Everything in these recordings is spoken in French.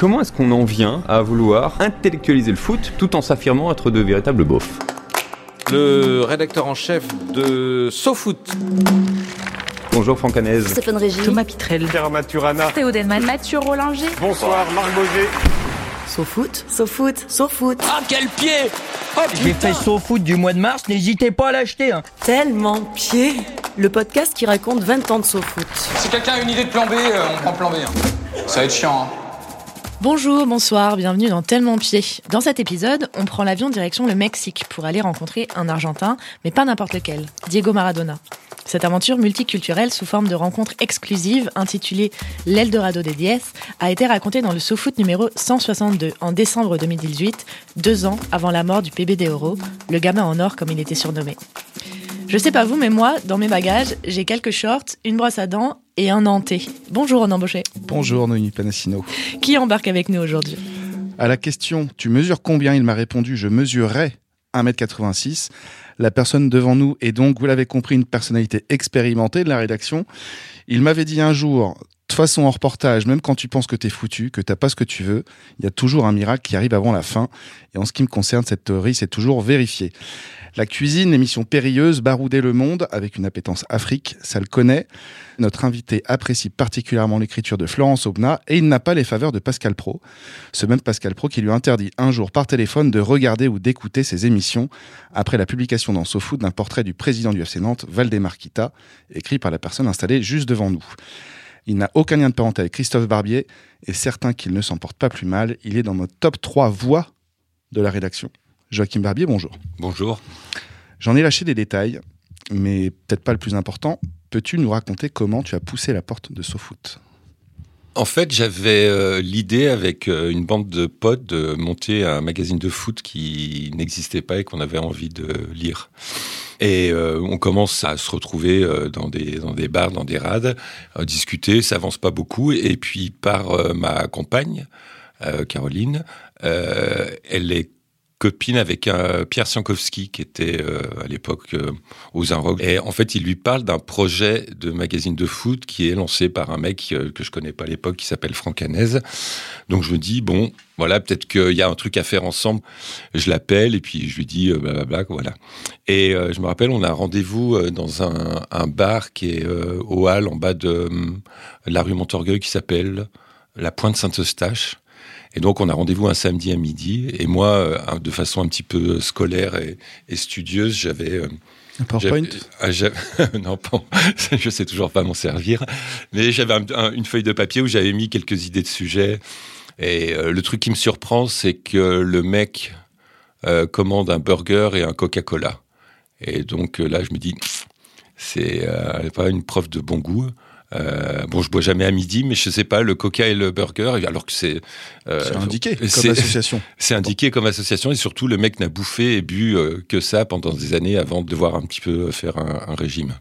Comment est-ce qu'on en vient à vouloir intellectualiser le foot tout en s'affirmant être de véritables beaufs? Le rédacteur en chef de SoFoot. Bonjour Franck Hanez. Stéphane Régis. Thomas Pitrel. Pierre Maturana. Théo Delman. Mathieu Rollinger. Bonsoir Marc Boger. SoFoot, SoFoot, SoFoot. Ah quel pied oh, J'ai fait SoFoot du mois de mars, n'hésitez pas à l'acheter. Hein. Tellement pied Le podcast qui raconte 20 ans de SoFoot. Si quelqu'un a une idée de plan B, euh, on prend plan B. Hein. Ça va être chiant. Hein. Bonjour, bonsoir, bienvenue dans Tellement Pied. Dans cet épisode, on prend l'avion direction le Mexique pour aller rencontrer un Argentin, mais pas n'importe lequel, Diego Maradona. Cette aventure multiculturelle sous forme de rencontre exclusive intitulée L'Eldorado des Diez a été racontée dans le SoFoot numéro 162 en décembre 2018, deux ans avant la mort du PBD Euro, le gamin en or comme il était surnommé. Je sais pas vous, mais moi, dans mes bagages, j'ai quelques shorts, une brosse à dents et un hanté. Bonjour, on embauché. Bonjour, Noémie Panassino. Qui embarque avec nous aujourd'hui? À la question Tu mesures combien? Il m'a répondu Je mesurerai 1m86. La personne devant nous est donc, vous l'avez compris, une personnalité expérimentée de la rédaction. Il m'avait dit un jour, façon en reportage, même quand tu penses que t'es foutu, que t'as pas ce que tu veux, il y a toujours un miracle qui arrive avant la fin. Et en ce qui me concerne, cette théorie s'est toujours vérifiée. La cuisine, l'émission périlleuse, barouder le monde avec une appétence Afrique, ça le connaît. Notre invité apprécie particulièrement l'écriture de Florence Aubenas et il n'a pas les faveurs de Pascal Pro. Ce même Pascal Pro qui lui interdit un jour par téléphone de regarder ou d'écouter ses émissions après la publication dans SoFoot d'un portrait du président du FC Nantes, Valdemar Kita, écrit par la personne installée juste devant nous. Il n'a aucun lien de parenté avec Christophe Barbier et certain qu'il ne s'en porte pas plus mal, il est dans notre top 3 voix de la rédaction. Joachim Barbier, bonjour. Bonjour. J'en ai lâché des détails, mais peut-être pas le plus important. Peux-tu nous raconter comment tu as poussé la porte de SoFoot? En fait, j'avais euh, l'idée avec euh, une bande de potes de monter un magazine de foot qui n'existait pas et qu'on avait envie de lire. Et euh, on commence à se retrouver dans des dans des bars, dans des rades, à discuter. Ça avance pas beaucoup. Et puis par ma compagne, Caroline, elle est copine avec un Pierre Siankowski qui était euh, à l'époque euh, aux Inrocks. Et en fait, il lui parle d'un projet de magazine de foot qui est lancé par un mec euh, que je connais pas à l'époque qui s'appelle Franck. Donc je me dis bon, voilà, peut-être qu'il y a un truc à faire ensemble. Je l'appelle et puis je lui dis blablabla, voilà. Et je me rappelle, on a rendez-vous dans un, un, bar qui est au Hall en bas de, de la rue Montorgueil qui s'appelle la Pointe Saint-Eustache. Et donc, on a rendez-vous un samedi à midi. Et moi, euh, de façon un petit peu scolaire et, studieuse, j'avais... Euh, un PowerPoint ah, Non, je sais toujours pas m'en servir. Mais j'avais une feuille de papier où j'avais mis quelques idées de sujets. Et euh, le truc qui me surprend, c'est que le mec commande un burger et un Coca-Cola. Et donc là, je me dis, c'est pas une preuve de bon goût. Euh, bon, je bois jamais à midi, mais je sais pas, le coca et le burger, alors que c'est... Euh, c'est indiqué comme association. C'est indiqué comme association, et surtout, le mec n'a bouffé et bu euh, que ça pendant des années avant de devoir un petit peu faire un, régime.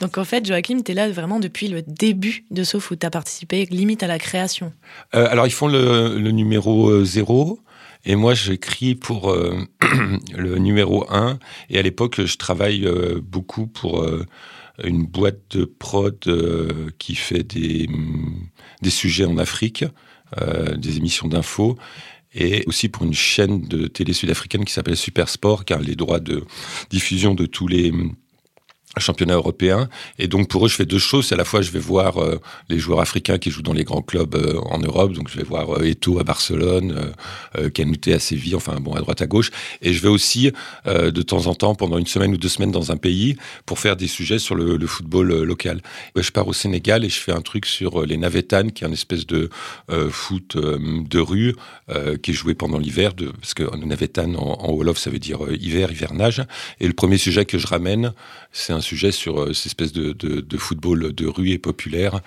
Donc en fait, Joachim, tu es là vraiment depuis le début de SoFoot. Tu as participé limite à la création. Euh, alors ils font le, le numéro 0. Et moi, j'écris pour le numéro 1. Et à l'époque, je travaille beaucoup pour une boîte de prod euh, qui fait des, des sujets en Afrique, euh, des émissions d'infos et aussi pour une chaîne de télé sud-africaine qui s'appelle Supersport, qui a les droits de diffusion de tous les championnat européen. Et donc pour eux, je fais deux choses. À la fois, je vais voir euh, les joueurs africains qui jouent dans les grands clubs euh, en Europe. Donc je vais voir euh, Eto à Barcelone, Canute à Séville, enfin bon, à droite à gauche. Et je vais aussi de temps en temps, pendant une semaine ou deux semaines dans un pays, pour faire des sujets sur le, football local. Je pars au Sénégal et je fais un truc sur les Navetanes, qui est une espèce de foot de rue qui est joué pendant l'hiver, parce que Navetan en, en Wolof, ça veut dire hiver, hivernage. Et le premier sujet que je ramène, c'est un un sujet sur euh, cette espèce de, de, football de rue et populaire.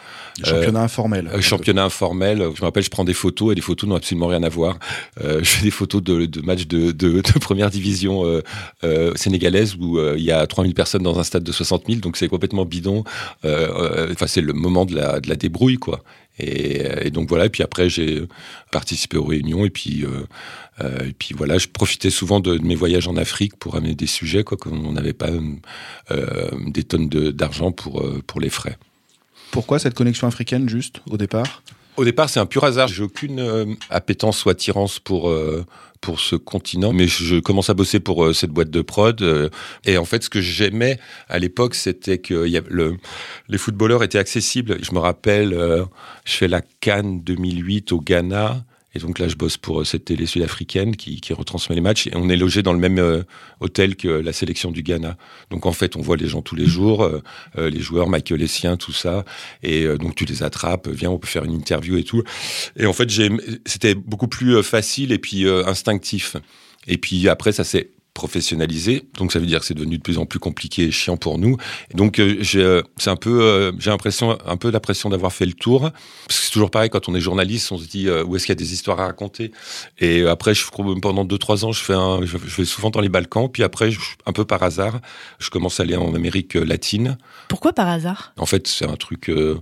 championnat euh, informel. Euh, championnat informel. Je me rappelle, je prends des photos et les photos n'ont absolument rien à voir. je fais des photos de, de matchs de, de, première division sénégalaise où il y a 3000 personnes dans un stade de 60 000, donc c'est complètement bidon. Enfin, c'est le moment de la, de la débrouille, quoi. Et, et, donc voilà, et puis après j'ai participé aux réunions, et puis, euh, euh, et puis voilà, je profitais souvent de, mes voyages en Afrique pour amener des sujets, quoi, qu'on n'avait pas euh, des tonnes d'argent pour les frais. Pourquoi cette connexion africaine juste au départ? Au départ, c'est un pur hasard. J'ai aucune euh, appétence ou attirance pour euh, pour ce continent, mais je commence à bosser pour euh, cette boîte de prod. euh, et en fait, ce que j'aimais à l'époque, c'était que les footballeurs étaient accessibles. Je me rappelle, je fais la Cannes 2008 au Ghana. Et donc là, je bosse pour euh, cette télé sud-africaine qui, qui retransmet les matchs. Et on est logé dans le même euh, hôtel que la sélection du Ghana. Donc en fait, on voit les gens tous les jours, euh, euh, les joueurs, Michael Essien, tout ça. Et donc tu les attrapes, viens, on peut faire une interview et tout. Et en fait, c'était beaucoup plus facile et puis instinctif. Et puis après, ça s'est professionnalisé, donc ça veut dire que c'est devenu de plus en plus compliqué et chiant pour nous. Et donc euh, j'ai, euh, c'est un peu, euh, j'ai l'impression, un peu l'impression d'avoir fait le tour. Parce que c'est toujours pareil quand on est journaliste, on se dit euh, où est-ce qu'il y a des histoires à raconter? Et euh, après, je pendant deux trois ans, je fais, un, je, je vais souvent dans les Balkans. Puis après, je- un peu par hasard, je commence à aller en Amérique latine. Pourquoi par hasard? En fait, c'est un truc euh,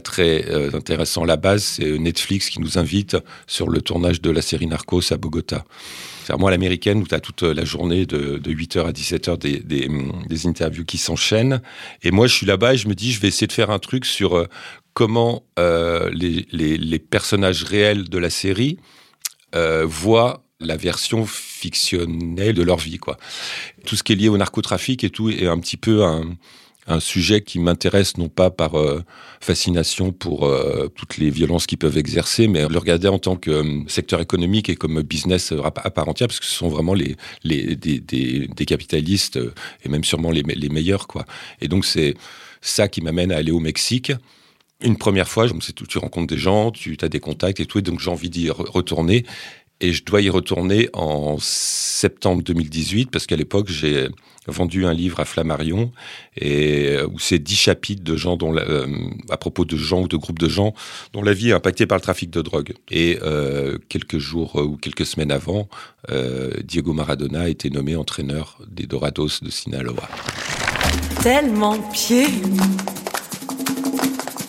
très euh, intéressant la base. C'est Netflix qui nous invite sur le tournage de la série Narcos à Bogota. C'est à l'américaine où tu as toute la journée de, de 8h à 17h des, interviews qui s'enchaînent. Et moi, je suis là-bas et je me dis, je vais essayer de faire un truc sur euh, comment euh, les, les, personnages réels de la série voient la version fictionnelle de leur vie. Quoi. Tout ce qui est lié au narcotrafic et tout est un petit peu un, un sujet qui m'intéresse non pas par euh, fascination pour euh, toutes les violences qu'ils peuvent exercer, mais le regarder en tant que euh, secteur économique et comme business euh, à part entière, parce que ce sont vraiment les, les des, des, des capitalistes euh, et même sûrement les, me- les meilleurs, quoi. Et donc c'est ça qui m'amène à aller au Mexique. Une première fois, donc c'est tout, tu rencontres des gens, tu as des contacts et tout, et donc j'ai envie d'y re- retourner. Et je dois y retourner en septembre 2018 parce qu'à l'époque j'ai vendu un livre à Flammarion et euh, où c'est dix chapitres de gens dont euh, à propos de gens ou de groupes de gens dont la vie est impactée par le trafic de drogue. Et euh, quelques jours ou quelques semaines avant, Diego Maradona a été nommé entraîneur des Dorados de Sinaloa. Tellement pied.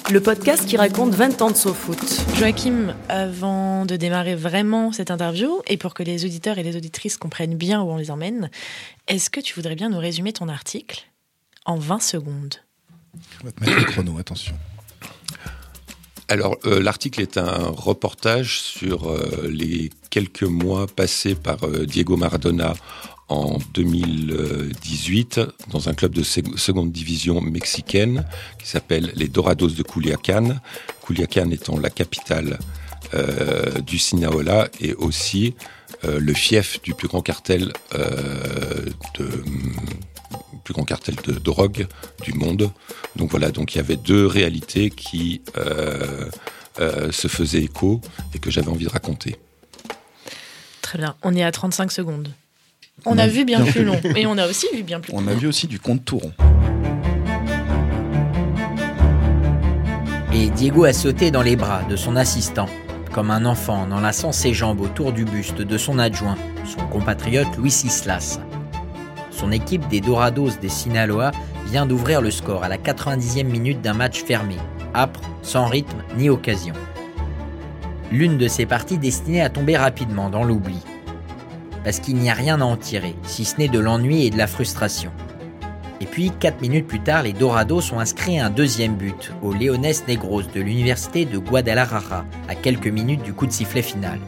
Le podcast qui raconte 20 ans de SoFoot. Joachim, avant de démarrer vraiment cette interview, et pour que les auditeurs et les auditrices comprennent bien où on les emmène, est-ce que tu voudrais bien nous résumer ton article en 20 secondes? On va te mettre le chrono, attention. Alors, euh, l'article est un reportage sur euh, les quelques mois passés par euh, Diego Maradona en 2018 dans un club de sec- seconde division mexicaine qui s'appelle les Dorados de Culiacán. Culiacán étant la capitale euh, du Sinaloa et aussi euh, le fief du plus grand cartel euh, de plus grand cartel de drogue du monde. Donc voilà, donc il y avait deux réalités qui se faisaient écho et que j'avais envie de raconter. Très bien, on est à 35 secondes. On, On a, a vu bien, bien plus long, et on a aussi vu bien plus On long. a vu aussi du compte Touron. Et Diego a sauté dans les bras de son assistant, comme un enfant en enlaçant ses jambes autour du buste de son adjoint, son compatriote Luis Islas. Son équipe des Dorados des Sinaloa vient d'ouvrir le score à la 90e minute d'un match fermé, âpre, sans rythme ni occasion. L'une de ces parties destinée à tomber rapidement dans l'oubli. Parce qu'il n'y a rien à en tirer, si ce n'est de l'ennui et de la frustration. Et puis, 4 minutes plus tard, les Dorados ont inscrit un deuxième but au Leones Negros de l'université de Guadalajara, à quelques minutes du coup de sifflet final.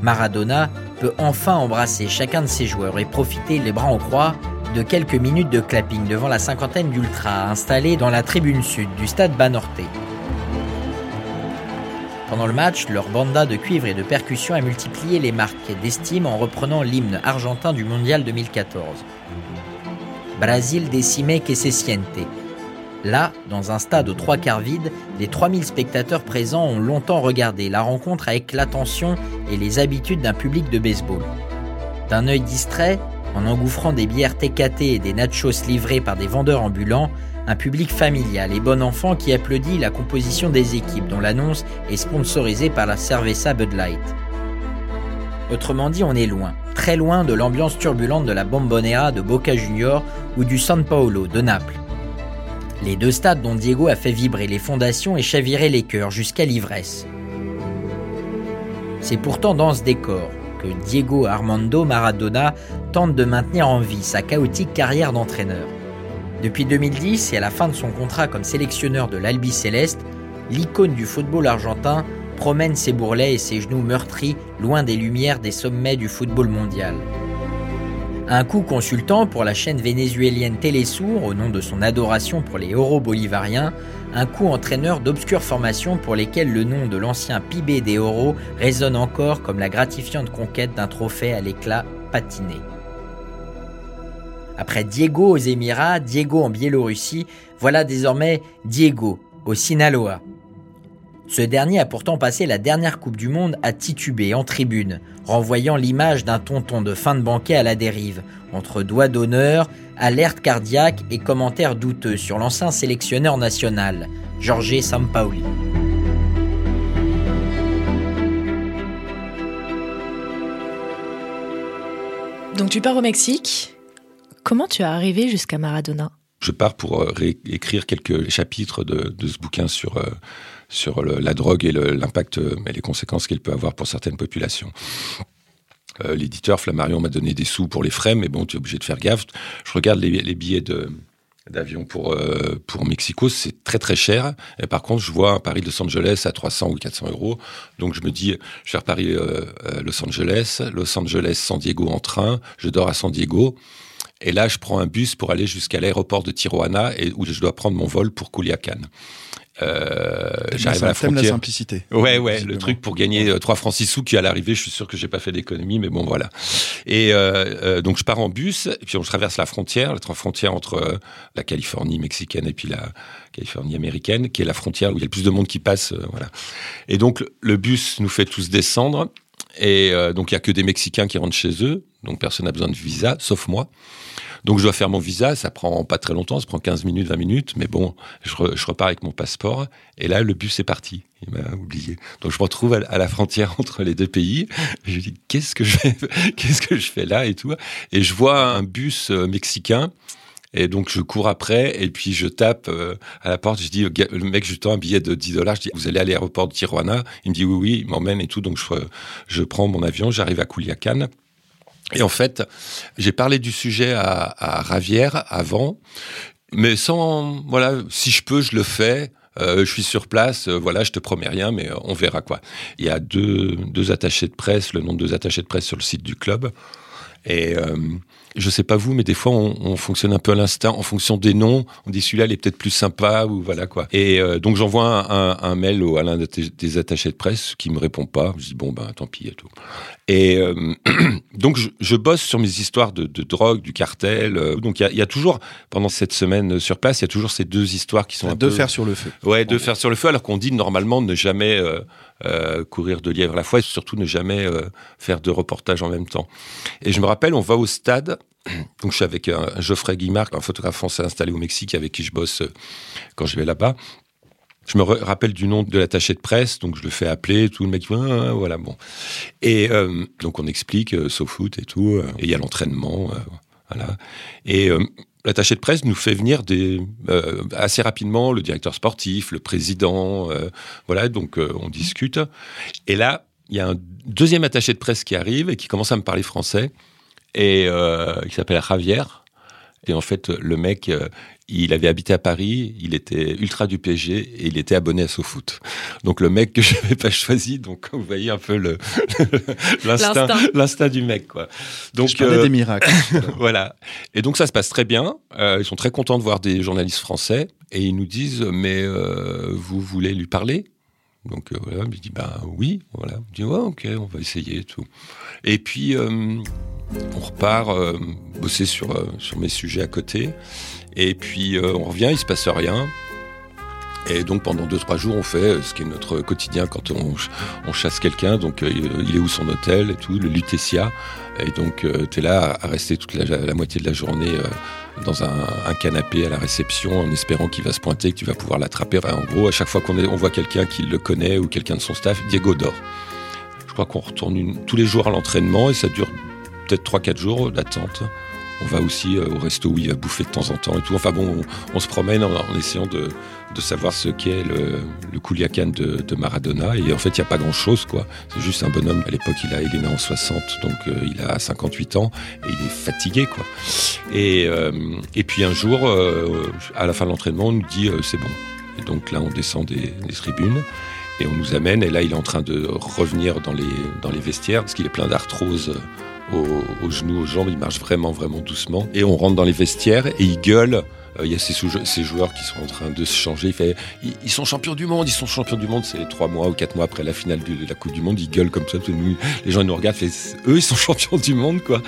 Maradona peut enfin embrasser chacun de ses joueurs et profiter, les bras en croix, de quelques minutes de clapping devant la cinquantaine d'ultras installés dans la tribune sud du stade Banorte. Pendant le match, leur banda de cuivre et de percussion a multiplié les marques d'estime en reprenant l'hymne argentin du Mondial 2014. Brasil decime que se siente. Là, dans un stade aux trois quarts vide, les 3000 spectateurs présents ont longtemps regardé la rencontre avec l'attention et les habitudes d'un public de baseball. D'un œil distrait, en engouffrant des bières TKT et des nachos livrés par des vendeurs ambulants, un public familial et bon enfant qui applaudit la composition des équipes dont l'annonce est sponsorisée par la Cerveza Bud Light. Autrement dit, on est loin, très loin de l'ambiance turbulente de la Bombonera de Boca Junior ou du San Paolo de Naples. Les deux stades dont Diego a fait vibrer les fondations et chavirer les cœurs jusqu'à l'ivresse. C'est pourtant dans ce décor que Diego Armando Maradona tente de maintenir en vie sa chaotique carrière d'entraîneur. Depuis 2010 et à la fin de son contrat comme sélectionneur de l'Albi Céleste, l'icône du football argentin promène ses bourrelets et ses genoux meurtris loin des lumières des sommets du football mondial. Un coup consultant pour la chaîne vénézuélienne Télésour au nom de son adoration pour les euros bolivariens, un coup entraîneur d'obscures formations pour lesquelles le nom de l'ancien Pibé des euros résonne encore comme la gratifiante conquête d'un trophée à l'éclat patiné. Après Diego aux Émirats, Diego en Biélorussie, voilà désormais Diego au Sinaloa. Ce dernier a pourtant passé la dernière Coupe du Monde à tituber en tribune, renvoyant l'image d'un tonton de fin de banquet à la dérive, entre doigts d'honneur, alerte cardiaque et commentaires douteux sur l'ancien sélectionneur national, Jorge Sampaoli. Donc tu pars au Mexique. Comment tu es arrivé jusqu'à Maradona? Je pars pour euh, écrire quelques chapitres de, ce bouquin sur, euh, sur la drogue et l'impact euh, et les conséquences qu'elle peut avoir pour certaines populations. L'éditeur Flammarion m'a donné des sous pour les frais, mais bon, tu es obligé de faire gaffe. Je regarde les, billets de d'avion pour pour Mexico, c'est très très cher. Et par contre, je vois un Paris-Los Angeles à 300 ou 400 euros. Donc je me dis, je vais Paris-Los Angeles, Los Angeles-San Diego en train. Je dors à San Diego. Et là, je prends un bus pour aller jusqu'à l'aéroport de Tijuana et où je dois prendre mon vol pour Culiacan. Euh, j'arrive à la frontière. la simplicité. Ouais, ouais, le truc pour gagner 3 francs 6 sous qui à l'arrivée, je suis sûr que j'ai pas fait d'économie, mais bon, voilà. Et euh, euh, donc je pars en bus, et puis on traverse la frontière, la frontière entre euh, la Californie mexicaine et puis la Californie américaine, qui est la frontière où il y a le plus de monde qui passe, euh, voilà. Et donc le bus nous fait tous descendre, et euh, donc il y a que des Mexicains qui rentrent chez eux, donc personne n'a besoin de visa, sauf moi. Donc je dois faire mon visa, ça prend pas très longtemps, ça prend 15 minutes, 20 minutes, mais bon, je, re, je repars avec mon passeport, et là le bus est parti, il m'a oublié. Donc je me retrouve à, la frontière entre les deux pays, je dis qu'est-ce que je fais, là et tout, et je vois un bus euh, mexicain, et donc je cours après et puis je tape euh, à la porte. Je dis le mec, je tends un billet de 10 dollars. Je dis vous allez à l'aéroport de Tijuana? Il me dit oui oui, il m'emmène et tout. Donc je, je prends mon avion, j'arrive à Culiacan. Et en fait, j'ai parlé du sujet à, Ravière avant, mais sans voilà, si je peux, je le fais. Euh, je suis sur place, euh, voilà, je te promets rien, mais euh, on verra quoi. Il y a deux, deux attachés de presse, le nom de deux attachés de presse sur le site du club. Et euh, je sais pas vous, mais des fois on, on fonctionne un peu à l'instinct en fonction des noms. On dit celui-là il est peut-être plus sympa ou voilà quoi. Et donc j'envoie un, mail au, à l'un des attachés de presse qui me répond pas. Je dis bon ben tant pis et tout. Et euh, donc je, je, bosse sur mes histoires de, de drogue, du cartel. Euh, donc il y, y, a toujours pendant cette semaine sur place, il y a toujours ces deux histoires qui sont un deux peu... fers sur le feu. Ouais, deux fers sur le feu, alors qu'on dit normalement ne jamais euh, courir de lièvre à la fois et surtout ne jamais faire deux reportages en même temps. Et je me rappelle, on va au stade. Donc je suis avec un, un Geoffrey Guimard, un photographe français installé au Mexique avec qui je bosse quand je vais là-bas. Je me rappelle du nom de l'attaché de presse, donc je le fais appeler, tout le mec, ah, voilà, bon. Et euh, donc on explique, euh, foot et tout, euh, et il y a l'entraînement, voilà. Et l'attaché de presse nous fait venir assez rapidement le directeur sportif, le président, voilà, donc on discute. Et là, il y a un deuxième attaché de presse qui arrive et qui commence à me parler français, et qui s'appelle Javier. Et en fait, le mec, euh, il avait habité à Paris, il était ultra du PSG et il était abonné à SoFoot. Donc le mec que je n'avais pas choisi, donc vous voyez un peu le l'instinct, l'instinct du mec quoi. Donc je parlais euh, des miracles. voilà. Et donc ça se passe très bien. Euh, ils sont très contents de voir des journalistes français et ils nous disent mais euh, vous voulez lui parler? Donc euh, voilà, je dis bah oui, voilà. Je dis ouais, ok, on va essayer et tout. Et puis euh, on repart euh, bosser sur euh, sur mes sujets à côté. Et puis euh, on revient, il se passe rien. Et donc pendant deux trois jours, on fait ce qui est notre quotidien quand on, on chasse quelqu'un. Donc il est où son hôtel et tout, le Lutetia. Et donc tu es là à, rester toute la, moitié de la journée dans un, canapé à la réception en espérant qu'il va se pointer, que tu vas pouvoir l'attraper. En gros, à chaque fois qu'on on voit quelqu'un qui le connaît ou quelqu'un de son staff, Diego dort. Je crois qu'on retourne tous les jours à l'entraînement et ça dure peut-être 3-4 jours d'attente. On va aussi euh, au resto où il va bouffer de temps en temps et tout. Enfin bon, on, se promène en, essayant de, de, savoir ce qu'est le, le Culiacan de, de, Maradona. Et en fait, il n'y a pas grand-chose, quoi. C'est juste un bonhomme. À l'époque, il, il est né en 60, donc euh, il a 58 ans et il est fatigué, quoi. Et, euh, et puis un jour, à la fin de l'entraînement, on nous dit c'est bon, Et donc là, on descend des, des tribunes et on nous amène. Et là, il est en train de revenir dans les, dans les vestiaires parce qu'il est plein d'arthrose aux, genoux, aux jambes. Il marche vraiment, vraiment doucement. Et on rentre dans les vestiaires et il gueule. Euh, Il y a ces, joueurs qui sont en train de se changer. Ils, ils sont champions du monde, ils sont champions du monde. C'est trois mois ou quatre mois après la finale de la Coupe du Monde. Ils gueulent comme ça. nous, les gens ils nous regardent. Eux, ils sont champions du monde, quoi.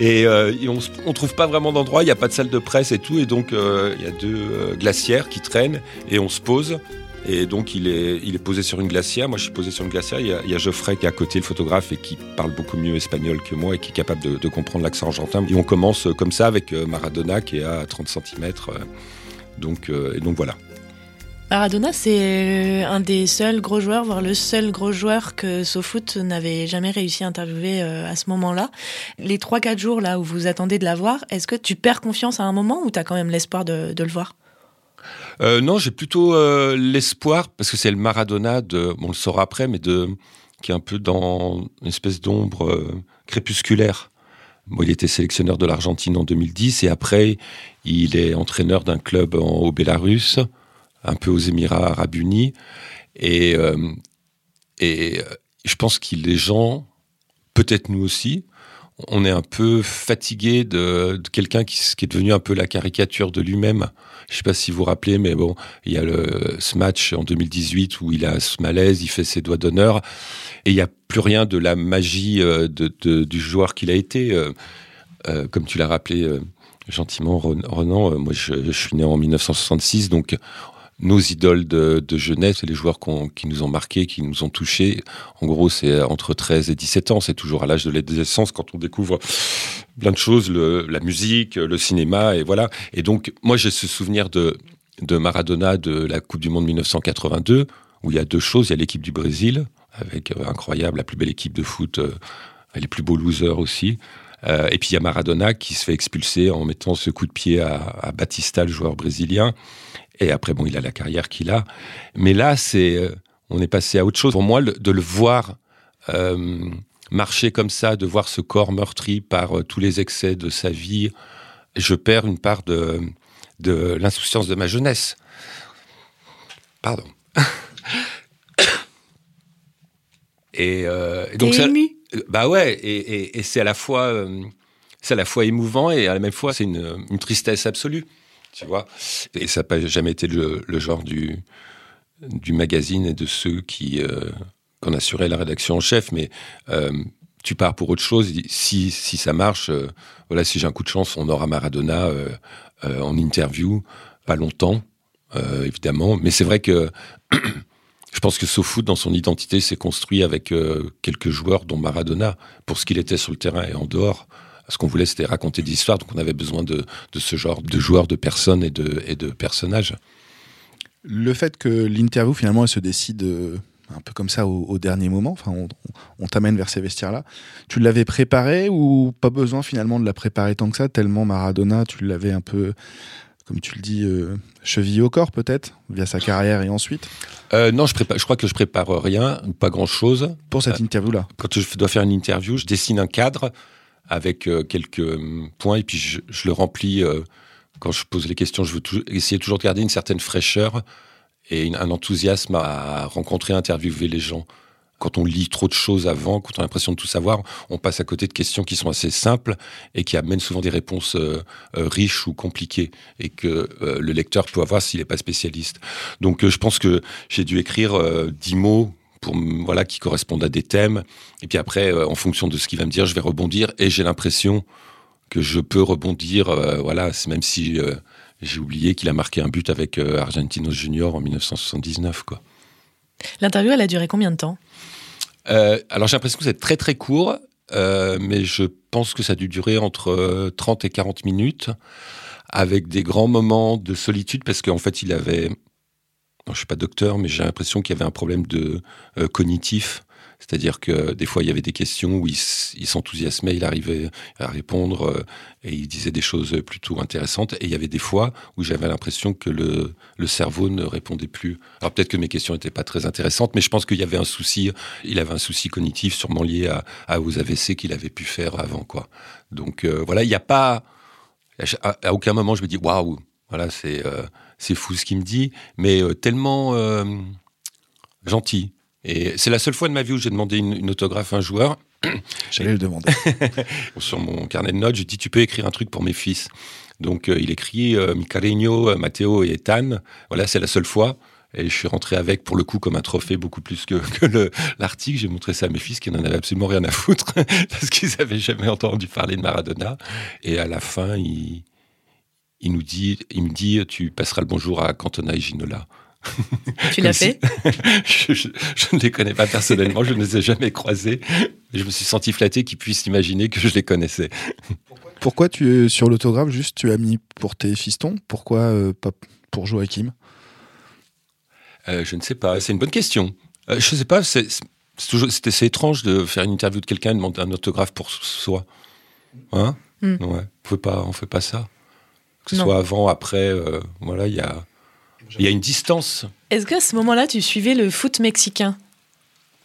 Et, euh, on, on trouve pas vraiment d'endroit. Il n'y a pas de salle de presse et tout. Et donc euh, il y a deux glacières qui traînent et on se pose. Et donc il est, posé sur une glacière. Moi je suis posé sur une glacière. Il y, a, Geoffrey qui est à côté, le photographe, et qui parle beaucoup mieux espagnol que moi et qui est capable de, comprendre l'accent argentin. Et on commence euh, comme ça avec euh, Maradona qui est à 30 cm. donc, euh, et donc voilà. Maradona, c'est un des seuls gros joueurs, voire le seul gros joueur que SoFoot n'avait jamais réussi à interviewer à ce moment-là. Les 3-4 jours là où vous attendez de la voir, est-ce que tu perds confiance à un moment ou tu as quand même l'espoir de le voir? Euh, non, j'ai plutôt euh, l'espoir, parce que c'est le Maradona de, on le saura après, mais de, qui est un peu dans une espèce d'ombre euh, crépusculaire. Il était sélectionneur de l'Argentine en 2010 et après, il est entraîneur d'un club en, au Bélarus, un peu aux Émirats Arabes Unis. Et, et je pense que les gens, peut-être nous aussi, on est un peu fatigué de, quelqu'un qui, est devenu un peu la caricature de lui-même. Je sais pas si vous vous rappelez, mais bon, il y a le, ce match en 2018 où il a ce malaise, il fait ses doigts d'honneur, et il n'y a plus rien de la magie euh, du joueur qu'il a été. euh, euh, comme tu l'as rappelé gentiment, euh, moi je suis né en 1966, donc nos idoles de, jeunesse, les joueurs qui nous ont marqués, qui nous ont touchés. En gros, c'est entre 13 et 17 ans. C'est toujours à l'âge de l'adolescence quand on découvre plein de choses, la musique, le cinéma, et voilà. Et donc, moi, j'ai ce souvenir de, de Maradona de la Coupe du Monde 1982, où il y a deux choses. Il y a l'équipe du Brésil, avec euh, incroyable, la plus belle équipe de foot, euh, les plus beaux losers aussi. Euh, et puis il y a Maradona qui se fait expulser en mettant ce coup de pied à Batista, le joueur brésilien. Et après, bon, il a la carrière qu'il a. Mais là, c'est, euh, on est passé à autre chose. Pour moi, le- de le voir euh, marcher comme ça, de voir ce corps meurtri par euh, tous les excès de sa vie, je perds une part de, de l'insouciance de ma jeunesse. Pardon. Et, euh, et donc ça, ému? bah ouais, et, et- et c'est à la fois, c'est à la fois émouvant et à la même fois c'est une, une tristesse absolue, tu vois. Et ça n'a jamais été le, genre du du magazine et de ceux qui euh, qu'on assurait la rédaction en chef, mais euh, tu pars pour autre chose. Si si ça marche, euh, voilà, si j'ai un coup de chance, on aura Maradona euh, en interview, pas longtemps, évidemment. Mais c'est vrai que je pense que SoFoot, dans son identité, s'est construit avec quelques joueurs, dont Maradona, pour ce qu'il était sur le terrain et en dehors. Ce qu'on voulait, c'était raconter des histoires, donc on avait besoin de, de ce genre de joueurs, de personnes et de, et de personnages. Le fait que l'interview, finalement, elle se décide euh, un peu comme ça au, au dernier moment, enfin, on, on t'amène vers ces vestiaires-là, tu l'avais préparé ou pas besoin finalement de la préparer tant que ça, tellement Maradona, tu l'avais un peu, comme tu le dis, euh, chevillé au corps peut-être, via sa carrière et ensuite? Euh, non, je, prépare, je crois que je prépare rien, pas grand-chose. Pour cette interview-là Quand je dois faire une interview, je dessine un cadre avec euh, quelques euh, points et puis je, le remplis. euh, quand je pose les questions, je veux essayer toujours de garder une certaine fraîcheur et un enthousiasme à rencontrer, interviewer les gens. Quand on lit trop de choses avant, quand on a l'impression de tout savoir, on passe à côté de questions qui sont assez simples et qui amènent souvent des réponses euh, riches ou compliquées et que le lecteur peut avoir s'il n'est pas spécialiste. Donc je pense que j'ai dû écrire dix mots pour voilà qui correspondent à des thèmes et puis après euh, en fonction de ce qu'il va me dire, je vais rebondir et j'ai l'impression que je peux rebondir euh, voilà, même si euh, j'ai oublié qu'il a marqué un but avec euh, Argentinos Junior en 1979 quoi. L'interview, elle a duré combien de temps? Alors j'ai l'impression que c'est très très court, mais je pense que ça a dû durer entre euh, 30 et 40 minutes, avec des grands moments de solitude, parce qu'en fait il avait, je suis pas docteur, mais j'ai l'impression qu'il y avait un problème de euh, cognitif, c'est-à-dire que des fois il y avait des questions où il, s'enthousiasmait, il arrivait à répondre euh, et il disait des choses plutôt intéressantes, et il y avait des fois où j'avais l'impression que le, cerveau ne répondait plus. Alors peut-être que mes questions n'étaient pas très intéressantes, mais je pense qu'il y avait un souci, il avait un souci cognitif sûrement lié à, à aux AVC qu'il avait pu faire avant. Donc euh, voilà, il n'y a pas, à, aucun moment je me dis waouh, voilà, c'est, c'est fou ce qu'il me dit, mais euh, tellement euh, gentil. Et c'est la seule fois de ma vie où j'ai demandé une, une autographe à un joueur. J'allais le demander. Sur mon carnet de notes, j'ai dit Tu peux écrire un truc pour mes fils. Donc euh, il écrit euh, Micareño, Matteo et Ethan. Voilà, c'est la seule fois. Et je suis rentré avec, pour le coup, comme un trophée, beaucoup plus que, que le- l'article. J'ai montré ça à mes fils qui n'en avaient absolument rien à foutre, parce qu'ils n'avaient jamais entendu parler de Maradona. Et à la fin, il, il nous dit, il me dit, tu passeras le bonjour à Cantona et Ginola. Tu l'as si- fait? je, je- je ne les connais pas personnellement, je ne les ai jamais croisés. Je me suis senti flatté qu'ils puissent imaginer que je les connaissais. Pourquoi tu sur l'autographe juste tu as mis pour tes fistons? Pourquoi euh, pas pour Joachim? Euh, je ne sais pas, c'est une bonne question. Euh, je ne sais pas, c'est c'est toujours- c'était c'est étrange de faire une interview de quelqu'un et demander un autographe pour soi. Hein? Hmm. Ouais, on fait pas, on fait pas ça. Que ce Non. soit avant, après, euh, voilà, il y a, y a une distance. Est-ce qu'à ce moment-là, tu suivais le foot mexicain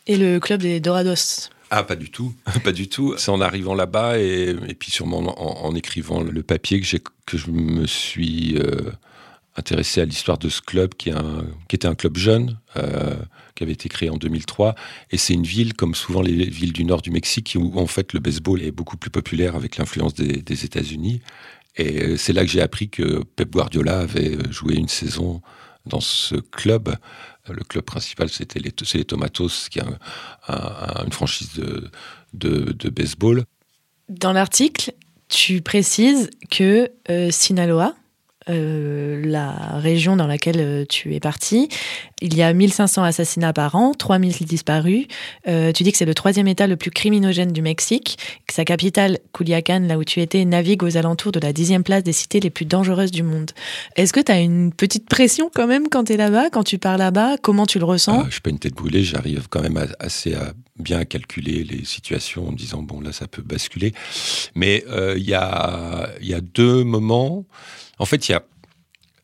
et le club des Dorados? Ah, pas du tout, pas du tout. C'est en arrivant là-bas et, et puis sûrement en, en écrivant le papier que, que je me suis euh, intéressé à l'histoire de ce club qui, est un- qui était un club jeune, euh, qui avait été créé en 2003. Et c'est une ville, comme souvent les villes du nord du Mexique, où en fait le baseball est beaucoup plus populaire avec l'influence des, des États-Unis. Et euh, c'est là que j'ai appris que Pep Guardiola avait euh, joué une saison dans ce club. Euh, Le club principal, c'était les, les Tomatos, qui est un- un- une franchise de, baseball. Dans l'article, tu précises que Sinaloa, euh, la région dans laquelle euh, tu es parti, il y a 1500 assassinats par an, 3000 disparus. Euh, tu dis que c'est le troisième état le plus criminogène du Mexique, que sa capitale, Culiacán, là où tu étais, navigue aux alentours de la dixième place des cités les plus dangereuses du monde. Est-ce que tu as une petite pression quand même quand tu es là-bas, quand tu pars là-bas? Comment tu le ressens? Euh, je suis pas une tête brûlée, j'arrive quand même assez à bien calculer les situations en disant bon là ça peut basculer. Mais euh, il y, a, il y a deux moments. En fait, il y a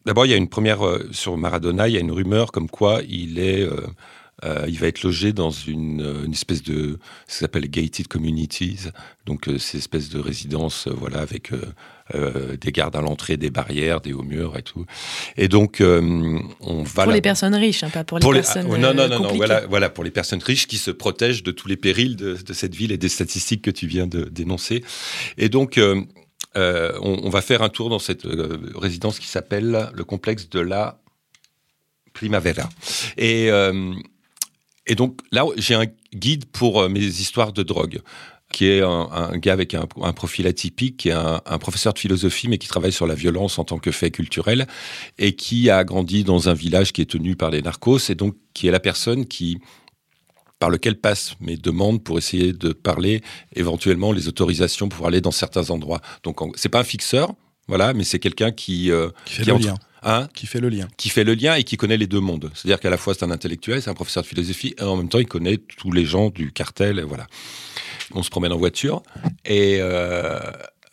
d'abord il y a une première euh, sur Maradona, il y a une rumeur comme quoi il est euh, euh, il va être logé dans une, euh, une espèce de ça s'appelle gated communities, donc euh, ces espèces de résidences, voilà, avec des gardes à l'entrée, des barrières, des hauts murs et tout. Et donc on va Pour là- les personnes riches, hein, pas pour les pour les- personnes ah, non, non, non, voilà, voilà, pour les personnes riches qui se protègent de tous les périls de, de cette ville et des statistiques que tu viens de dénoncer. Et donc, euh, on, on va faire un tour dans cette euh, résidence qui s'appelle le complexe de la Primavera. Et, euh, et donc là, j'ai un guide pour euh, mes histoires de drogue qui est un, gars avec un, profil atypique, qui est un, un professeur de philosophie, mais qui travaille sur la violence en tant que fait culturel, et qui a grandi dans un village qui est tenu par les narcos, et donc qui est la personne qui par lequel passent mes demandes pour essayer de parler éventuellement les autorisations pour aller dans certains endroits. Donc c'est pas un fixeur, voilà, mais c'est quelqu'un qui euh, Qui fait qui le entre- lien. Hein Qui fait le lien. qui fait le lien et qui connaît les deux mondes. C'est-à-dire qu'à la fois c'est un intellectuel, c'est un professeur de philosophie, et en même temps il connaît tous les gens du cartel, voilà. On se promène en voiture et euh,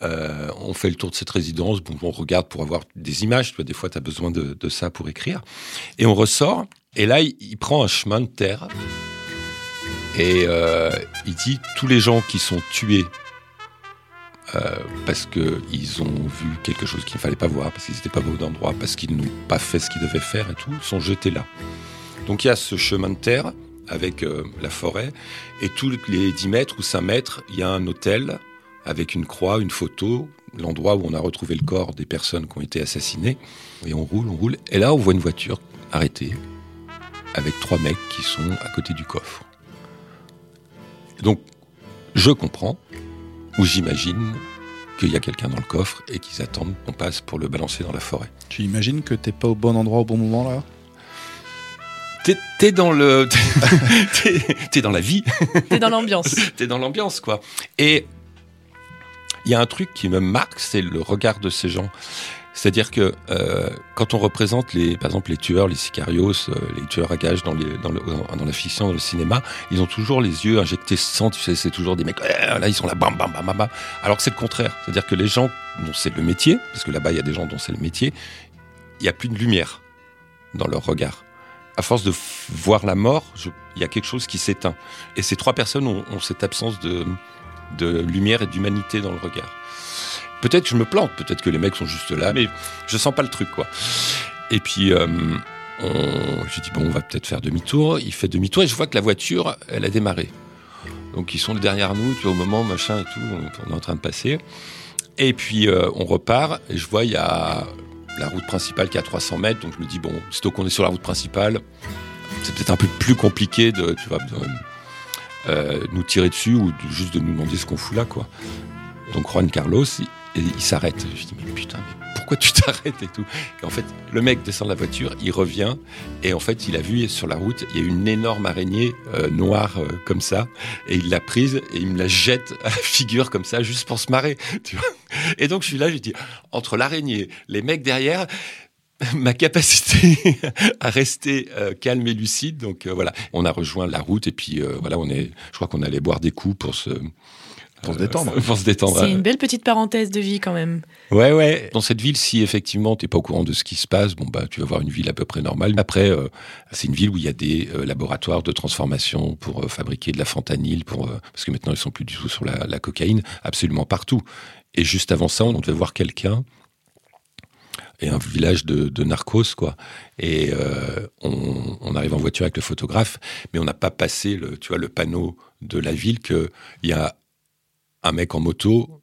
euh, on fait le tour de cette résidence. Bon, on regarde pour avoir des images. Tu vois, des fois, tu as besoin de, de ça pour écrire. Et on ressort. Et là, il, il prend un chemin de terre. Et euh, il dit tous les gens qui sont tués euh, parce qu'ils ont vu quelque chose qu'il ne fallait pas voir, parce qu'ils n'étaient pas au bon parce qu'ils n'ont pas fait ce qu'ils devaient faire et tout, sont jetés là. Donc il y a ce chemin de terre avec euh, la forêt, et tous les 10 mètres ou 5 mètres, il y a un hôtel avec une croix, une photo, l'endroit où on a retrouvé le corps des personnes qui ont été assassinées. Et on roule, on roule, et là on voit une voiture arrêtée avec trois mecs qui sont à côté du coffre. Donc je comprends, ou j'imagine qu'il y a quelqu'un dans le coffre et qu'ils attendent qu'on passe pour le balancer dans la forêt. Tu imagines que t'es pas au bon endroit au bon moment là? T'es, dans le, t'es, t'es dans la vie, T'es dans l'ambiance. t'es dans l'ambiance quoi. Et il y a un truc qui me marque, c'est le regard de ces gens. C'est-à-dire que euh, quand on représente les, par exemple les tueurs, les sicarios, euh, les tueurs à gages dans, les, dans, le, dans la fiction, dans le cinéma, ils ont toujours les yeux injectés sang. Tu sais, c'est toujours des mecs là, ils sont là, bam, bam, bam, bam. Alors que c'est le contraire. C'est-à-dire que les gens dont c'est le métier, parce que là-bas il y a des gens dont c'est le métier, il y a plus de lumière dans leur regard. À force de voir la mort, il y a quelque chose qui s'éteint. Et ces trois personnes ont, ont cette absence de, de lumière et d'humanité dans le regard. Peut-être que je me plante, peut-être que les mecs sont juste là, mais je sens pas le truc, quoi. Et puis, euh, j'ai dit, bon, on va peut-être faire demi-tour. Il fait demi-tour et je vois que la voiture, elle a démarré. Donc, ils sont derrière nous, au moment, machin et tout, on, est en train de passer. Et puis, euh, on repart et je vois, il y a la route principale qui est à 300 mètres. Donc, je me dis, bon, sitôt qu'on est sur la route principale, c'est peut-être un peu plus compliqué de, tu euh, nous tirer dessus ou juste de nous demander ce qu'on fout là, quoi. Donc Juan Carlos, et il s'arrête. Je dis mais putain, mais pourquoi tu t'arrêtes et tout? Et en fait, le mec descend de la voiture, il revient et en fait, il a vu sur la route, il y a une énorme araignée euh, noire euh, comme ça et il l'a prise et il me la jette à la figure comme ça juste pour se marrer, tu vois. Et donc je suis là, je dis entre l'araignée, les mecs derrière, ma capacité à rester euh, calme et lucide. Donc voilà, on a rejoint la route et puis voilà, on est, je crois qu'on allait boire des coups pour se Pour se détendre. pour se détendre. C'est une belle petite parenthèse de vie quand même. Ouais, ouais. Dans cette ville, si effectivement t'es pas au courant de ce qui se passe, bon bah tu vas voir une ville à peu près normale. Après, euh, c'est une ville où il y a des euh, laboratoires de transformation pour euh, fabriquer de la fentanyl, pour euh, parce que maintenant ils sont plus du tout sur la, la cocaïne, absolument partout. Et juste avant ça, on devait voir quelqu'un et un village de, de narcos quoi. Et euh, on, on arrive en voiture avec le photographe, mais on n'a pas passé le, tu vois, le panneau de la ville que il y a un mec en moto,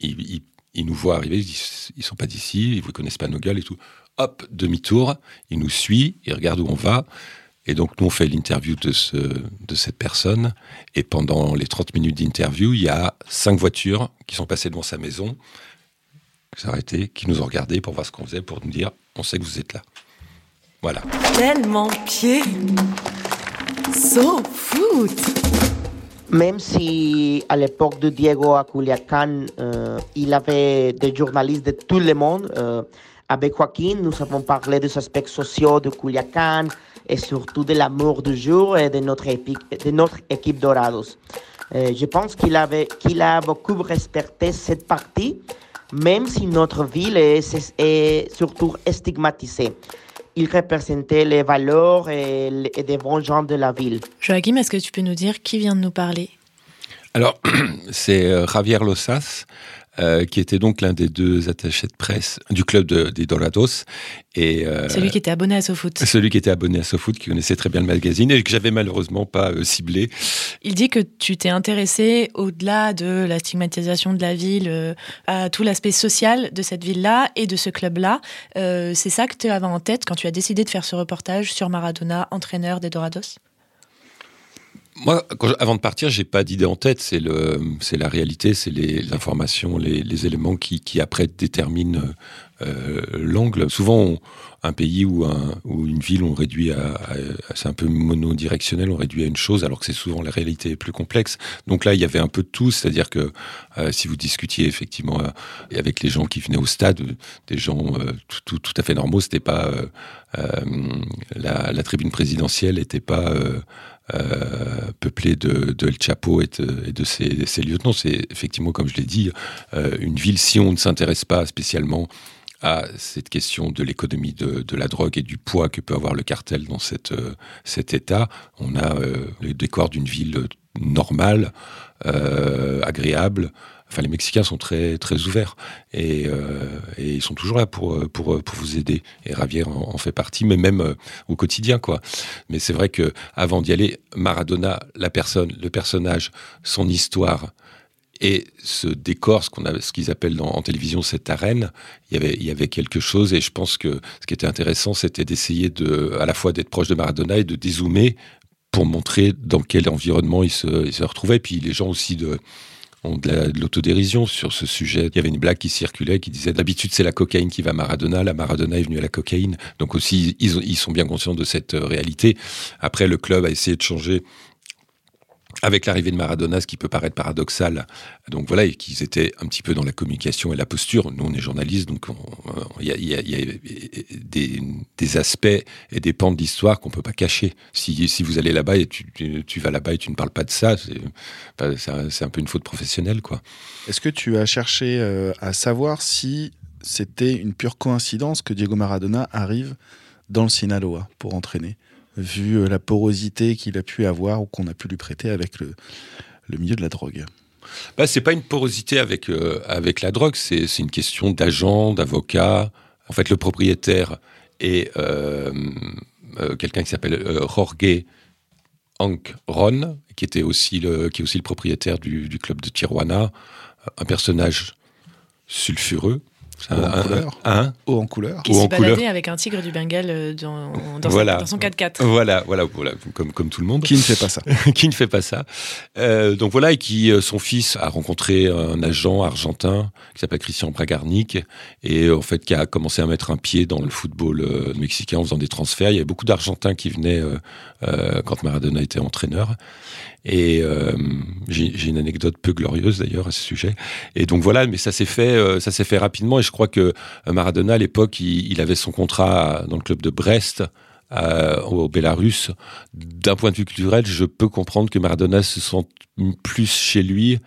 il, nous voit arriver, il dit, ils sont pas d'ici, ils ne connaissent pas nos gueules et tout. Hop, demi-tour, il nous suit, il regarde où on va. Et donc, nous, on fait l'interview de, ce, de cette personne. Et pendant les 30 minutes d'interview, il y a cinq voitures qui sont passées devant sa maison, qui arrêté, qui nous ont regardés pour voir ce qu'on faisait, pour nous dire, on sait que vous êtes là. Voilà. Tellement pied. So foot. Même si à l'époque de Diego à Culiacán, euh, il avait des journalistes de tout le monde, euh, avec Joaquin, nous avons parlé des aspects sociaux de Culiacán et surtout de l'amour du jour et de notre, de notre équipe Dorados. Euh, je pense qu'il avait, qu'il a beaucoup respecté cette partie, même si notre ville est, est surtout stigmatisée. Il représentait les valeurs et, les- et des bons gens de la ville. Joachim, est-ce que tu peux nous dire qui vient de nous parler? Alors, c'est euh, Javier Losas, euh, qui était donc l'un des deux attachés de presse du club de- des Dorados. Et, euh, Celui qui était abonné à SoFoot. Celui qui était abonné à SoFoot, qui connaissait très bien le magazine et que j'avais malheureusement pas euh, ciblé. Il dit que tu t'es intéressé au-delà de la stigmatisation de la ville, euh, à tout l'aspect social de cette ville-là et de ce club-là. C'est ça que tu avais en tête quand tu as décidé de faire ce reportage sur Maradona, entraîneur des Dorados? Moi, quand je- avant de partir, j'ai pas d'idée en tête. C'est le, c'est la réalité, c'est les, informations, les, les éléments qui, qui après déterminent euh, l'angle. Souvent, un pays ou, un, ou une ville, on réduit à, c'est un peu monodirectionnel, on réduit à une chose, alors que c'est souvent la réalité plus complexe. Donc là, il y avait un peu de tout, c'est-à-dire que euh, si vous discutiez effectivement euh, avec les gens qui venaient au stade, des gens tout, tout, tout à fait normaux, c'était pas la, tribune présidentielle n'était pas euh, peuplée de, El Chapo et de, ses, lieutenants. C'est effectivement, comme je l'ai dit, une ville, si on ne s'intéresse pas spécialement à cette question de l'économie de, de la drogue et du poids que peut avoir le cartel dans cette, euh, cet État, on a euh, le décor d'une ville normale, euh, agréable. Enfin, les Mexicains sont très très ouverts et, ils sont toujours là pour pour vous aider. Et Javier en, en fait partie, mais même au quotidien, quoi. Mais c'est vrai que avant d'y aller, Maradona, la personne, le personnage, son histoire et ce décor, ce qu'on ce qu'ils appellent en télévision cette arène, il y avait, quelque chose. Et je pense que ce qui était intéressant, c'était d'essayer de, à la fois d'être proche de Maradona et de dézoomer pour montrer dans quel environnement il se, il se retrouvait. Puis les gens aussi de, ont de la- de l'autodérision sur ce sujet. Il y avait une blague qui circulait qui disait d'habitude c'est la cocaïne qui va à Maradona, la Maradona est venue à la cocaïne. Donc aussi ils sont bien conscients de cette euh, réalité. Après le club a essayé de changer avec l'arrivée de Maradona, ce qui peut paraître paradoxal. Donc voilà, et qu'ils étaient un petit peu dans la communication et la posture. Nous, on est journalistes, donc on- on- il y a, des, aspects et des pans de l'histoire qu'on peut pas cacher. Si, si vous allez là-bas et tu, vas là-bas et tu ne parles pas de ça, c'est un peu une faute professionnelle, quoi. Est-ce que tu as cherché euh, à savoir si c'était une pure coïncidence que Diego Maradona arrive dans le Sinaloa pour entraîner, vu euh, la porosité qu'il a pu avoir ou qu'on a pu lui prêter avec le, milieu de la drogue Bah, c'est pas une porosité avec, euh, avec la drogue, c'est une question d'agent, d'avocat. En fait, le propriétaire, et euh, quelqu'un qui s'appelle Jorge Hank Ron, qui était aussi le, qui est aussi le propriétaire du, du club de Tijuana, un personnage sulfureux. Haut en couleur. Un, Haut en couleur. Qui s'est baladé avec un tigre du Bengale euh, dans, dans, Voilà. sa- dans son 4x4. Voilà, voilà, voilà, comme, comme tout le monde. Qui ne fait pas ça qui ne fait pas ça. Euh, donc voilà, et qui, euh, son fils a rencontré un agent argentin qui s'appelle Christian Bragarnik, et en fait qui a commencé à mettre un pied dans le football mexicain en faisant des transferts. Il y avait beaucoup d'Argentins qui venaient euh, euh, quand Maradona était entraîneur. Et euh, j'ai une anecdote peu glorieuse d'ailleurs à ce sujet. Et donc voilà, mais ça s'est fait, euh, ça s'est fait rapidement. Et je crois que euh, Maradona à l'époque, il, il avait son contrat dans le club de Brest. euh, au Bélarus, d'un point de vue culturel, je peux comprendre que Maradona se sente plus chez lui,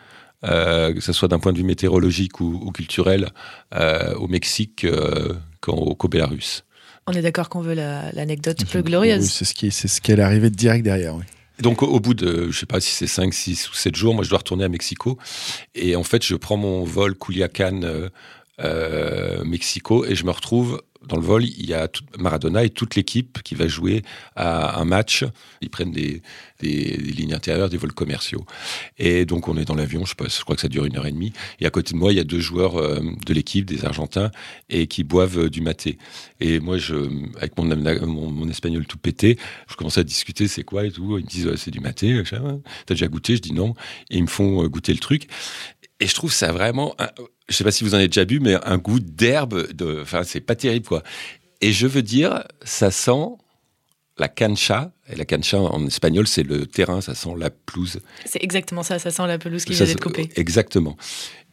euh, que ce soit d'un point de vue météorologique ou, ou culturel, euh, au Mexique euh, qu'au qu'au Bélarus. On est d'accord qu'on veut la- l'anecdote peu glorieuse. Oui, c'est ce qui, c'est ce qui est arrivé direct derrière. Oui. Donc au, au bout de, je sais pas si c'est 5, 6 ou 7 jours, moi je dois retourner à Mexico. Et en fait, je prends mon vol Culiacan euh, Mexico et je me retrouve dans le vol, il y a Maradona et toute l'équipe qui va jouer à un match. Ils prennent des, des- des lignes intérieures, des vols commerciaux. Et donc on est dans l'avion, je, sais pas, je crois que ça dure une heure et demie. Et à côté de moi, il y a deux joueurs euh, de l'équipe, des Argentins, et qui boivent euh, du maté. Et moi, je, avec mon, mon, mon espagnol tout pété, je commence à discuter, c'est quoi et tout. Ils me disent, c'est du maté. T'as déjà goûté? Je dis non. Ils me font goûter le truc. Et je trouve ça vraiment, je sais pas si vous en avez déjà bu, mais un goût d'herbe, de, enfin, c'est pas terrible, quoi. Et je veux dire, ça sent la cancha. Et la cancha, en espagnol, c'est le terrain, ça sent la pelouse. C'est exactement ça, ça sent la pelouse qui Ça, vient d'être coupée. Exactement.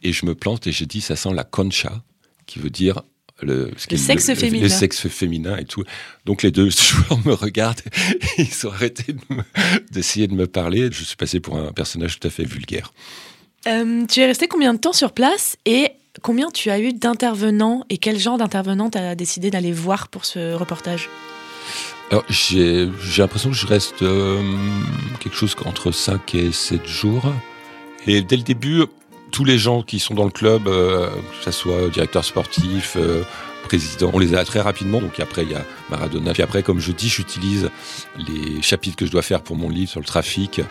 Et je me plante et je dis, ça sent la concha, qui veut dire le, ce sexe féminin. Le sexe féminin et tout. Donc les deux joueurs me regardent et ils ont arrêté de d'essayer de me parler. Je suis passé pour un personnage tout à fait vulgaire. Euh, tu es resté combien de temps sur place et combien tu as eu d'intervenants et quel genre d'intervenants tu as décidé d'aller voir pour ce reportage Alors, j'ai j'ai l'impression que je reste euh, quelque chose entre 5 et 7 jours. Et dès le début, tous les gens qui sont dans le club, euh, que ce soit directeur sportif, président, on les a très rapidement. Donc après, il y a Maradona. Puis après, comme je dis, j'utilise les chapitres que je dois faire pour mon livre sur le trafic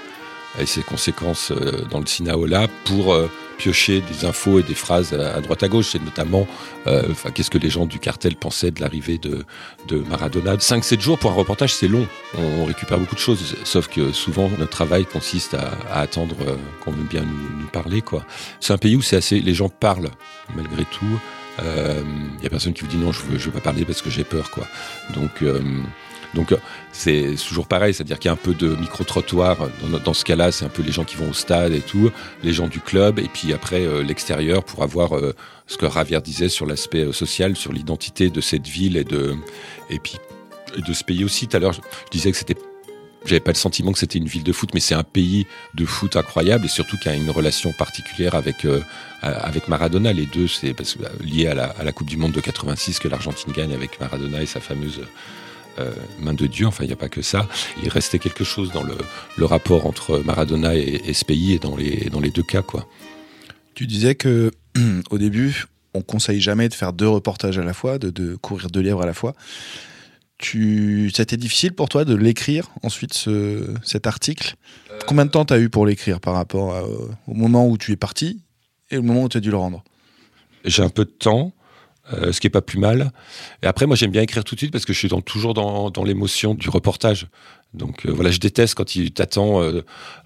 et ses conséquences euh, dans le Sinaola pour euh, piocher des infos et des phrases à, droite à gauche. C'est notamment euh, qu'est-ce que les gens du cartel pensaient de l'arrivée de, de Maradona. 5-7 jours pour un reportage, c'est long. On récupère beaucoup de choses, sauf que souvent notre travail consiste à, attendre euh, qu'on veut bien nous, parler. C'est un pays où c'est assez, les gens parlent malgré tout. Il y a personne qui vous dit non, je veux, je veux pas parler parce que j'ai peur. Donc euh, donc euh, c'est toujours pareil, c'est-à-dire qu'il y a un peu de micro-trottoir. Dans, dans ce cas-là, c'est un peu les gens qui vont au stade et tout, les gens du club, et puis après euh, l'extérieur pour avoir euh, ce que Javier disait sur l'aspect euh, social, sur l'identité de cette ville et de et puis de ce pays aussi. Tout à l'heure, je, disais que c'était j'avais pas le sentiment que c'était une ville de foot, mais c'est un pays de foot incroyable et surtout qui a une relation particulière avec euh, avec Maradona. Les deux, c'est que lié à la, à la Coupe du Monde de 86 que l'Argentine gagne avec Maradona et sa fameuse euh, main de Dieu. Enfin, il n'y a pas que ça. Il restait quelque chose dans le, le rapport entre Maradona et, et, ce pays et dans les, dans les deux cas, quoi. Tu disais que au début, on conseille jamais de faire deux reportages à la fois, de, de courir deux livres à la fois. Tu, c'était difficile pour toi de l'écrire ensuite ce, cet article? Euh... Combien de temps t'as eu pour l'écrire par rapport à, au moment où tu es parti et au moment où tu as dû le rendre? J'ai un peu de temps. Euh, ce qui est pas plus mal. Et après, moi, j'aime bien écrire tout de suite parce que je suis dans, toujours dans, dans l'émotion du reportage. Donc euh, voilà, je déteste quand il t'attend euh,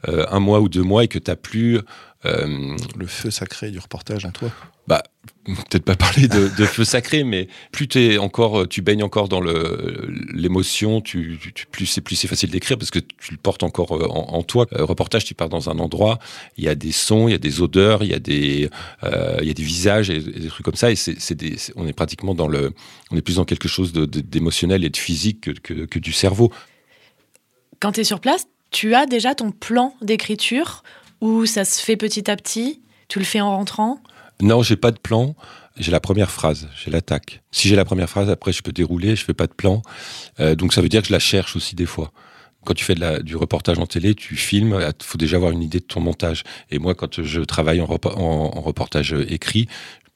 un mois ou deux mois et que t'as plus le feu sacré du reportage en toi. Bah, peut-être pas parler de, de feu sacré, mais plus es encore, tu baignes encore dans l'émotion, tu, tu, plus c'est plus c'est facile d'écrire parce que tu le portes encore en, en toi. Euh, reportage, tu pars dans un endroit, il y a des sons, il y a des odeurs, il y a des euh, il y a des visages et, et, des trucs comme ça. Et c'est des, on est pratiquement dans le, on est plus dans quelque chose d'émotionnel et de physique que, que, que du cerveau. Quand tu es sur place, tu as déjà ton plan d'écriture ou ça se fait petit à petit? Tu le fais en rentrant? Non, j'ai pas de plan. J'ai la première phrase, j'ai l'attaque. Si j'ai la première phrase, après je peux dérouler, je fais pas de plan. Euh, donc ça veut dire que je la cherche aussi des fois. Quand tu fais du reportage en télé, tu filmes, il faut déjà avoir une idée de ton montage. Et moi, quand je travaille en, reportage écrit,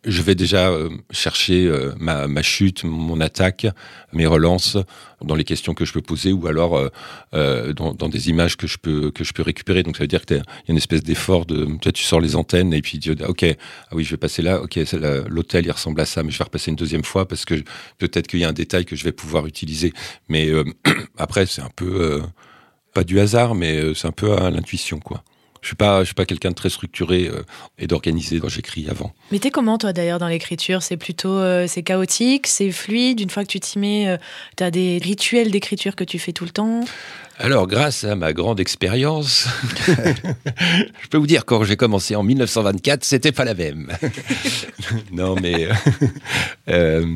je vais déjà euh, chercher euh, ma, ma, chute, mon attaque, mes relances dans les questions que je peux poser ou alors euh, euh dans, dans, des images que je peux que je peux récupérer. Donc ça veut dire qu'il y a une espèce d'effort de tu, tu sors les antennes et puis tu dis ok ah oui je vais passer là ok l'hôtel il ressemble à ça mais je vais repasser une deuxième fois parce que peut-être qu'il y a un détail que je vais pouvoir utiliser. Mais après c'est un peu pas du hasard mais c'est un peu à l'intuition quoi. Je suis pas, je suis pas quelqu'un de très structuré euh, et d'organisé quand j'écris avant. Mais t'es comment toi d'ailleurs dans l'écriture? C'est plutôt, euh, c'est chaotique, c'est fluide? Une fois que tu t'y mets, euh, tu as des rituels d'écriture que tu fais tout le temps? Alors, grâce à ma grande expérience, je peux vous dire quand j'ai commencé en 1924, c'était pas la même. non, mais euh,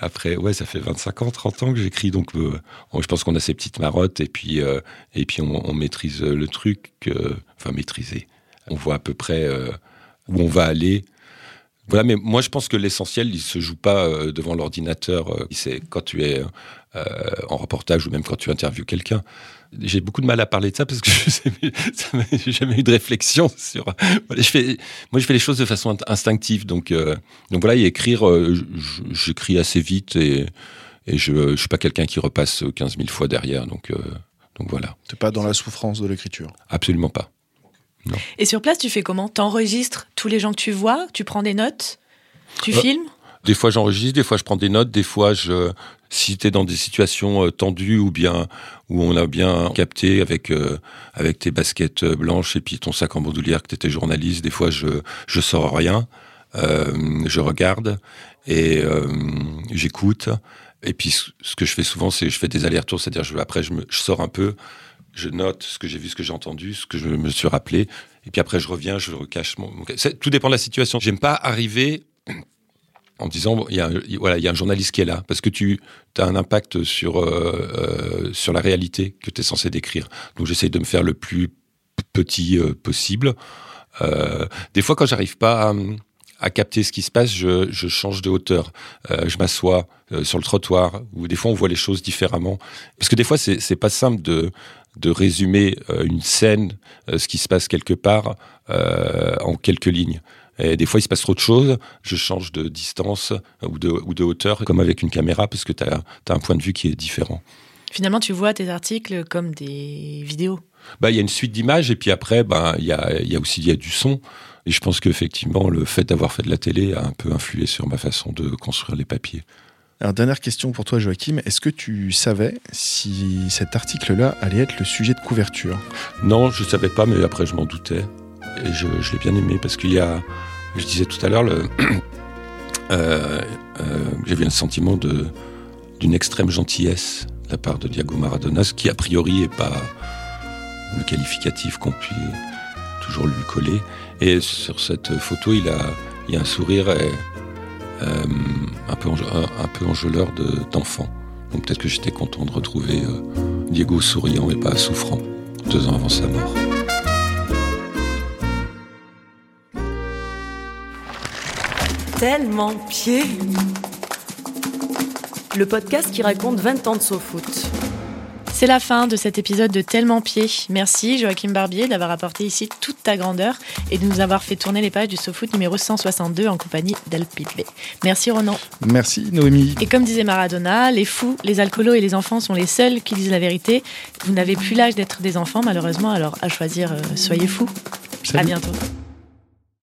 après, ouais, ça fait 25 ans, 30 ans que j'écris, donc euh, je pense qu'on a ces petites marottes et puis, euh, et puis on, maîtrise le truc, euh, enfin maîtriser. On voit à peu près euh, où on va aller. Voilà, mais moi je pense que l'essentiel, il se joue pas euh, devant l'ordinateur. c'est quand tu es en reportage ou même quand tu interviews quelqu'un. J'ai beaucoup de mal à parler de ça parce que je n'ai jamais eu de réflexion sur. Voilà, je fais, moi, je fais les choses de façon instinctive. Donc, euh, donc voilà, et écrire, euh, j'écris assez vite et, et je ne suis pas quelqu'un qui repasse 15 000 fois derrière. Donc, euh, donc voilà. Tu n'es pas dans la souffrance de l'écriture Absolument pas. Non. Et sur place, tu fais comment? Tu enregistres tous les gens que tu vois? Tu prends des notes? Tu filmes? Des fois j'enregistre, des fois je prends des notes, des fois je, si tu es dans des situations euh, tendues ou bien où on a bien capté avec euh, avec tes baskets euh, blanches et puis ton sac en bandoulière que tu journaliste, des fois je je sors rien, je regarde et j'écoute et puis ce que je fais souvent c'est je fais des allers-retours, c'est-à-dire après je, me, je sors un peu, je note ce que j'ai vu, ce que j'ai entendu, ce que je me suis rappelé et puis après je reviens, je recache mon... tout dépend de la situation. J'aime pas arriver en disant il y a voilà il y a un journaliste qui est là. Parce que tu as un impact sur euh, euh, sur la réalité que tu es censé décrire. Donc j'essaie de me faire le plus petit euh, possible. Des fois quand j'arrive pas à, capter ce qui se passe je, change de hauteur. Je m'assois sur le trottoir ou des fois on voit les choses différemment. Parce que des fois c'est c'est pas simple de de résumer une scène ce qui se passe quelque part en quelques lignes et des fois, il se passe trop de choses. Je change de distance ou de, ou de hauteur, comme avec une caméra, parce que tu as, as, un point de vue qui est différent. Finalement, tu vois tes articles comme des vidéos. Bah, il y a une suite d'images, et puis après, bah, il y, a, y a aussi y a du son. Et je pense qu'effectivement, le fait d'avoir fait de la télé a un peu influé sur ma façon de construire les papiers. Alors, dernière question pour toi, Joachim. Est-ce que tu savais si cet article-là allait être le sujet de couverture? Non, je ne savais pas, mais après, je m'en doutais. Et je, je l'ai bien aimé parce qu'il y a, je disais tout à l'heure, euh, euh, j'avais un sentiment d'une extrême gentillesse de la part de Diego Maradona, ce qui a priori est pas le qualificatif qu'on puisse toujours lui coller. Et sur cette photo, il a, a un sourire euh, un, peu un, enjôleur de, d'enfant. Donc peut-être que j'étais content de retrouver euh, Diego souriant et pas souffrant deux ans avant sa mort. Tellement pied Le podcast qui raconte 20 ans de SoFoot. C'est la fin de cet épisode de Tellement Pied. Merci Joachim Barbier d'avoir apporté ici toute ta grandeur et de nous avoir fait tourner les pages du SoFoot numéro 162 en compagnie d'El Pitley. Merci Ronan. Merci Noémie. Et comme disait Maradona, les fous, les alcoolos et les enfants sont les seuls qui disent la vérité. Vous n'avez plus l'âge d'être des enfants malheureusement, alors à choisir, euh, soyez fous. Salut. À bientôt.